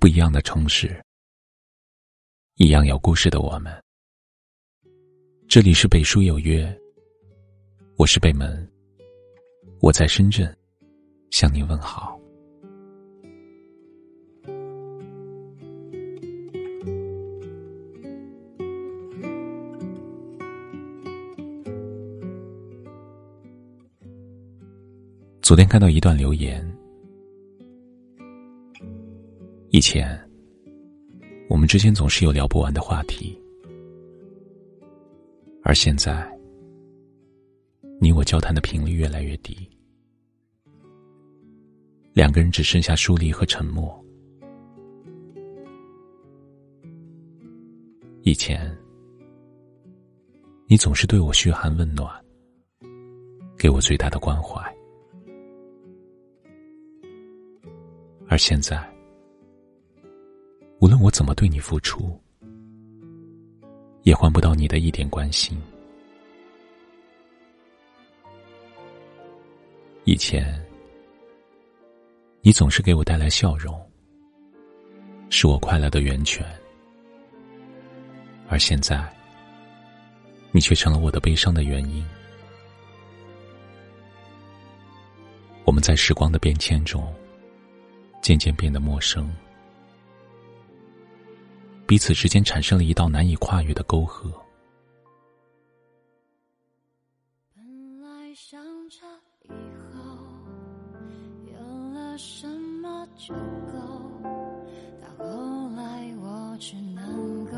不一样的城市，一样有故事的我们。这里是北书有约，我是北门，我在深圳向您问好。昨天看到一段留言。以前，我们之间总是有聊不完的话题，而现在，你我交谈的频率越来越低，两个人只剩下疏离和沉默。以前，你总是对我嘘寒问暖，给我最大的关怀，而现在。无论我怎么对你付出，也换不到你的一点关心。以前，你总是给我带来笑容，是我快乐的源泉，而现在，你却成了我的悲伤的原因。我们在时光的变迁中，渐渐变得陌生。彼此之间产生了一道难以跨越的沟壑。本来想着以后有了什么就够，到后来我只能够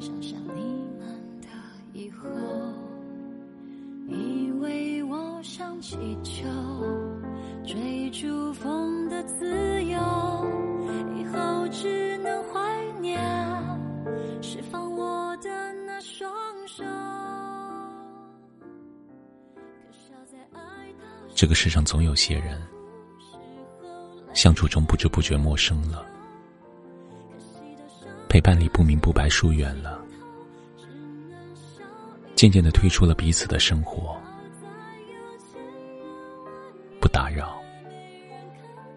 想象你们的以后，以为我像气球追逐风的自由，这个世上总有些人，相处中不知不觉陌生了，陪伴里不明不白疏远了，渐渐的退出了彼此的生活，不打扰，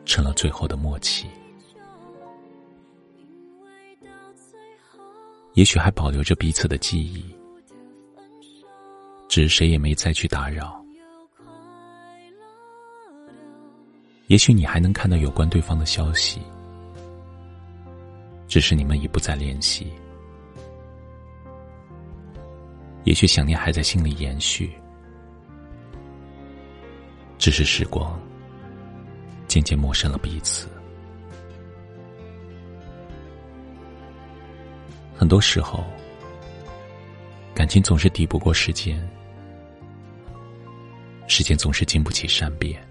成了最后的默契。也许还保留着彼此的记忆，只是谁也没再去打扰。也许你还能看到有关对方的消息，只是你们已不再联系。也许想念还在心里延续，只是时光渐渐陌生了彼此。很多时候，感情总是抵不过时间，时间总是经不起善变。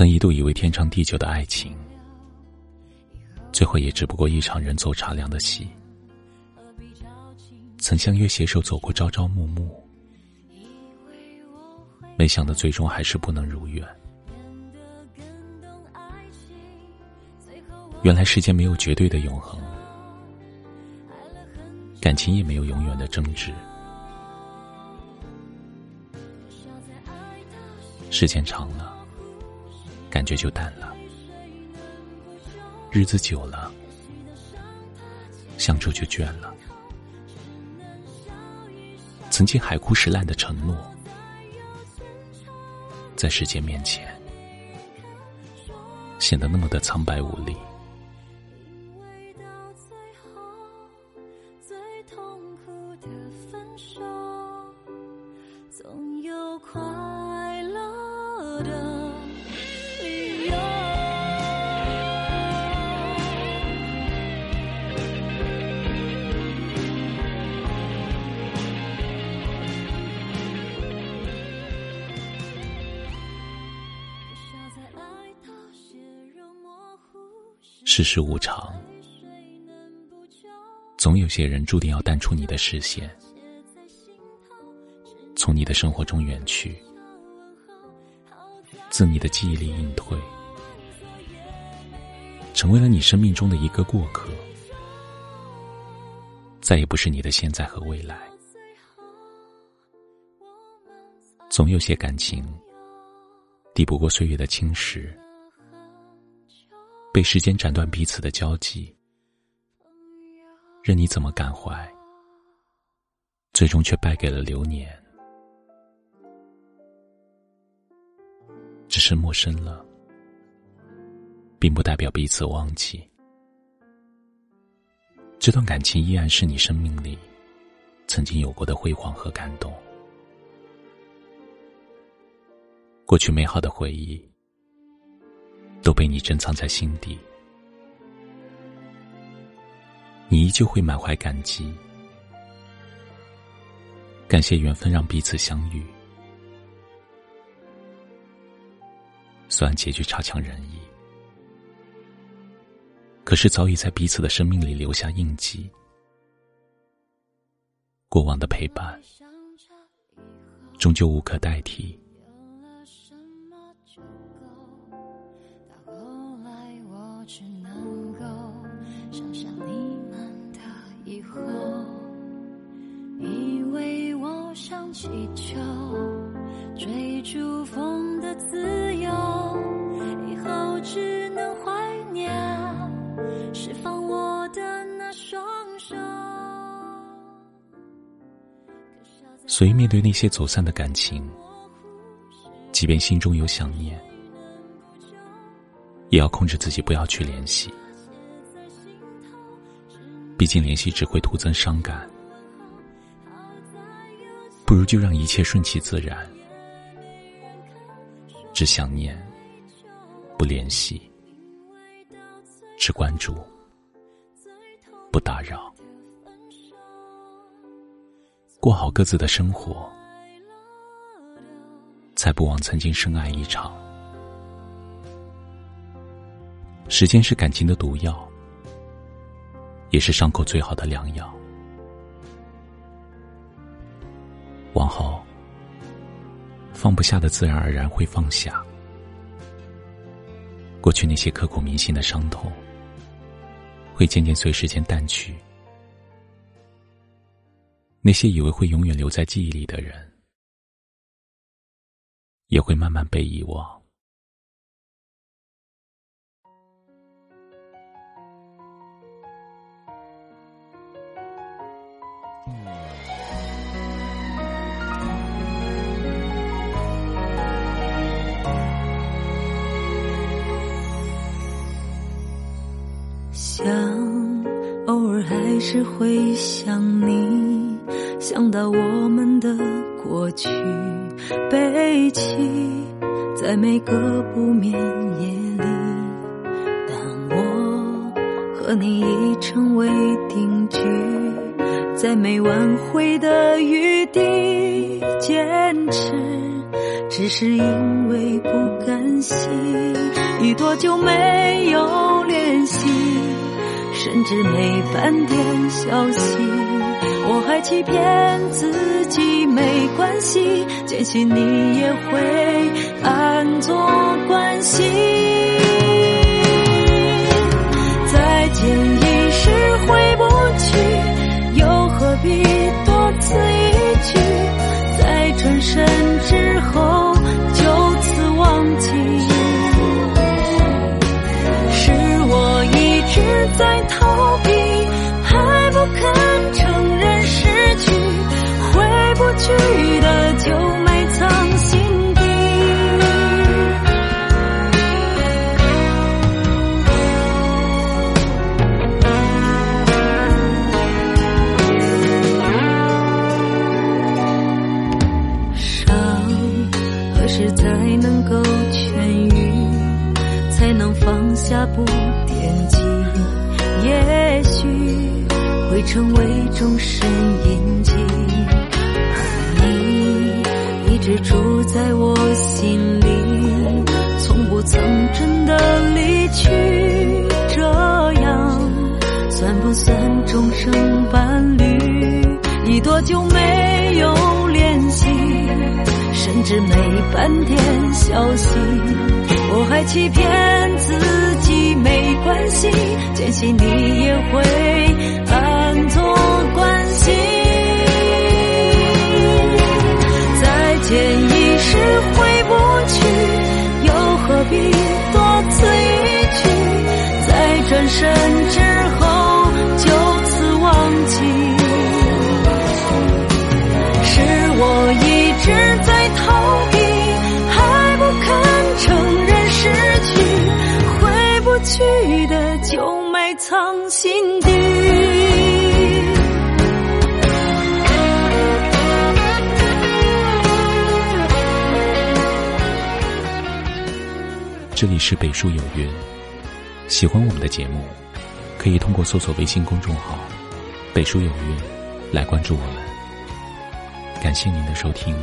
曾一度以为天长地久的爱情，最后也只不过一场人走茶凉的戏。曾相约携手走过朝朝暮暮，没想到最终还是不能如愿。原来世间没有绝对的永恒，感情也没有永远的争执。时间长了，感觉就淡了；日子久了，相处就倦了。曾经海枯石烂的承诺，在时间面前显得那么的苍白无力。世事无常，总有些人注定要淡出你的视线，从你的生活中远去，自你的记忆里隐退，成为了你生命中的一个过客，再也不是你的现在和未来。总有些感情，抵不过岁月的侵蚀，被时间斩断彼此的交集，任你怎么感怀，最终却败给了流年。只是陌生了，并不代表彼此忘记。这段感情依然是你生命里曾经有过的辉煌和感动。过去美好的回忆都被你珍藏在心底，你依旧会满怀感激，感谢缘分让彼此相遇。虽然结局差强人意，可是早已在彼此的生命里留下印记。过往的陪伴，终究无可代替。上气球追逐风的自由，以后只能怀念释放我的那双手。所以，面对那些走散的感情，即便心中有想念，也要控制自己不要去联系。毕竟，联系只会徒增伤感。不如就让一切顺其自然，只想念，不联系，只关注，不打扰，过好各自的生活，才不枉曾经深爱一场。时间是感情的毒药，也是伤口最好的良药。往后，放不下的自然而然会放下。过去那些刻骨铭心的伤痛，会渐渐随时间淡去。那些以为会永远留在记忆里的人，也会慢慢被遗忘。想，偶尔还是会想你，想到我们的过去，背起在每个不眠夜里。但我和你已成为定局，在没挽回的余地，坚持只是因为不甘心。已多久没有联系？甚至没半点消息，我还欺骗自己没关系，坚信你也会暗作关心。不惦记？也许会成为终身印记，而你一直住在我心里，从不曾真的离去。这样算不算终生伴侣？已多久没有联系，甚至没半点消息，我还欺骗自己关系。坚信你也会暗作关心，再见已是回不这里是北书有约，喜欢我们的节目，可以通过搜索微信公众号“北书有约”来关注我们。感谢您的收听，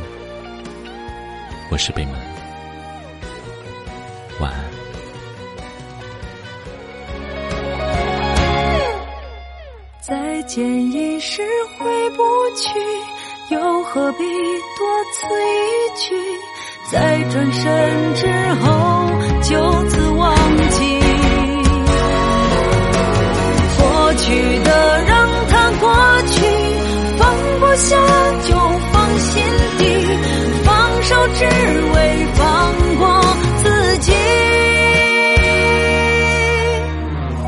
我是北门，晚安。再见已是回不去，又何必多此一举？在转身之后就此忘记，过去的让它过去，放不下就放心底，放手只为放过自己，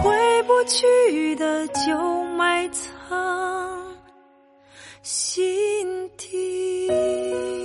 回不去的就埋藏心底。